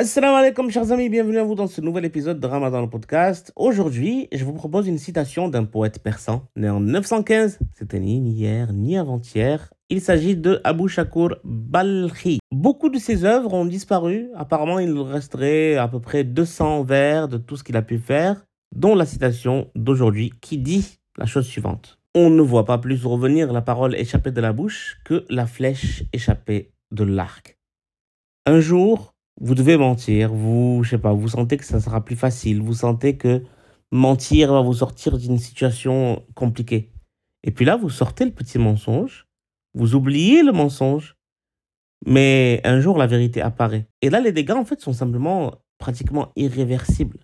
Assalamu alaikum chers amis, bienvenue à vous dans ce nouvel épisode de Ramadan le podcast. Aujourd'hui, je vous propose une citation d'un poète persan né en 915. C'était ni hier ni avant-hier. Il s'agit de Abu Shakur Balkhi. Beaucoup de ses œuvres ont disparu. Apparemment, il resterait à peu près 200 vers de tout ce qu'il a pu faire, dont la citation d'aujourd'hui qui dit la chose suivante. On ne voit pas plus revenir la parole échappée de la bouche que la flèche échappée de l'arc. Un jour, vous devez mentir, vous, je sais pas, vous sentez que ça sera plus facile, vous sentez que mentir va vous sortir d'une situation compliquée. Et puis là, vous sortez le petit mensonge, vous oubliez le mensonge, mais un jour la vérité apparaît. Et là, les dégâts, en fait, sont simplement pratiquement irréversibles.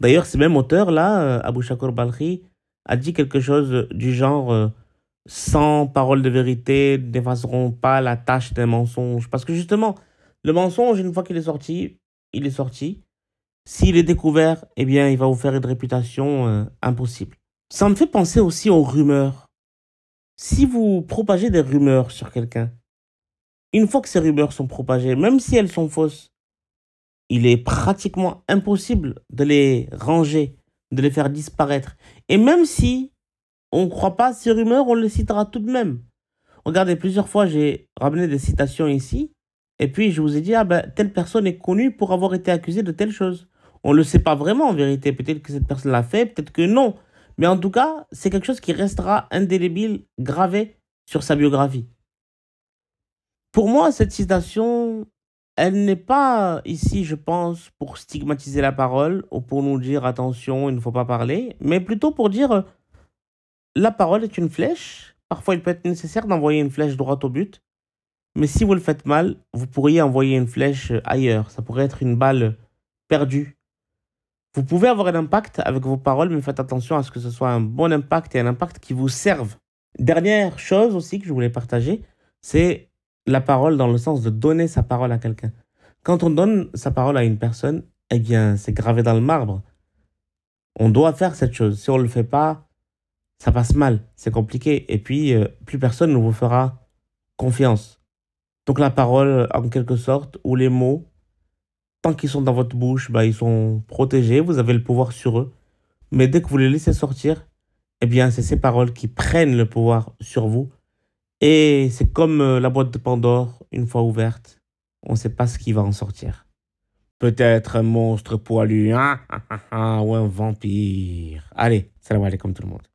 D'ailleurs, ce même auteur-là, euh, Abu Shakur Balkhi, a dit quelque chose du genre euh, sans parole de vérité n'effaceront pas la tâche d'un mensonge. Parce que justement, le mensonge, une fois qu'il est sorti, il est sorti. S'il est découvert, eh bien, il va vous faire une réputation euh, impossible. Ça me fait penser aussi aux rumeurs. Si vous propagez des rumeurs sur quelqu'un, une fois que ces rumeurs sont propagées, même si elles sont fausses, il est pratiquement impossible de les ranger, de les faire disparaître. Et même si on ne croit pas ces rumeurs, on les citera tout de même. Regardez, plusieurs fois, j'ai ramené des citations ici. Et puis, je vous ai dit, ah ben, telle personne est connue pour avoir été accusée de telle chose. On ne le sait pas vraiment en vérité. Peut-être que cette personne l'a fait, peut-être que non. Mais en tout cas, c'est quelque chose qui restera indélébile, gravé sur sa biographie. Pour moi, cette citation, elle n'est pas ici, je pense, pour stigmatiser la parole ou pour nous dire attention, il ne faut pas parler, mais plutôt pour dire la parole est une flèche. Parfois, il peut être nécessaire d'envoyer une flèche droite au but. Mais si vous le faites mal, vous pourriez envoyer une flèche ailleurs. Ça pourrait être une balle perdue. Vous pouvez avoir un impact avec vos paroles, mais faites attention à ce que ce soit un bon impact et un impact qui vous serve. Dernière chose aussi que je voulais partager, c'est la parole dans le sens de donner sa parole à quelqu'un. Quand on donne sa parole à une personne, eh bien, c'est gravé dans le marbre. On doit faire cette chose. Si on ne le fait pas, ça passe mal, c'est compliqué. Et puis, euh, plus personne ne vous fera confiance. Donc la parole, en quelque sorte, ou les mots, tant qu'ils sont dans votre bouche, bah, ils sont protégés, vous avez le pouvoir sur eux. Mais dès que vous les laissez sortir, eh bien, c'est ces paroles qui prennent le pouvoir sur vous. Et c'est comme euh, la boîte de Pandore, une fois ouverte, on ne sait pas ce qui va en sortir. Peut-être un monstre poilu, hein, ou un vampire. Allez, salam alaikum tout le monde.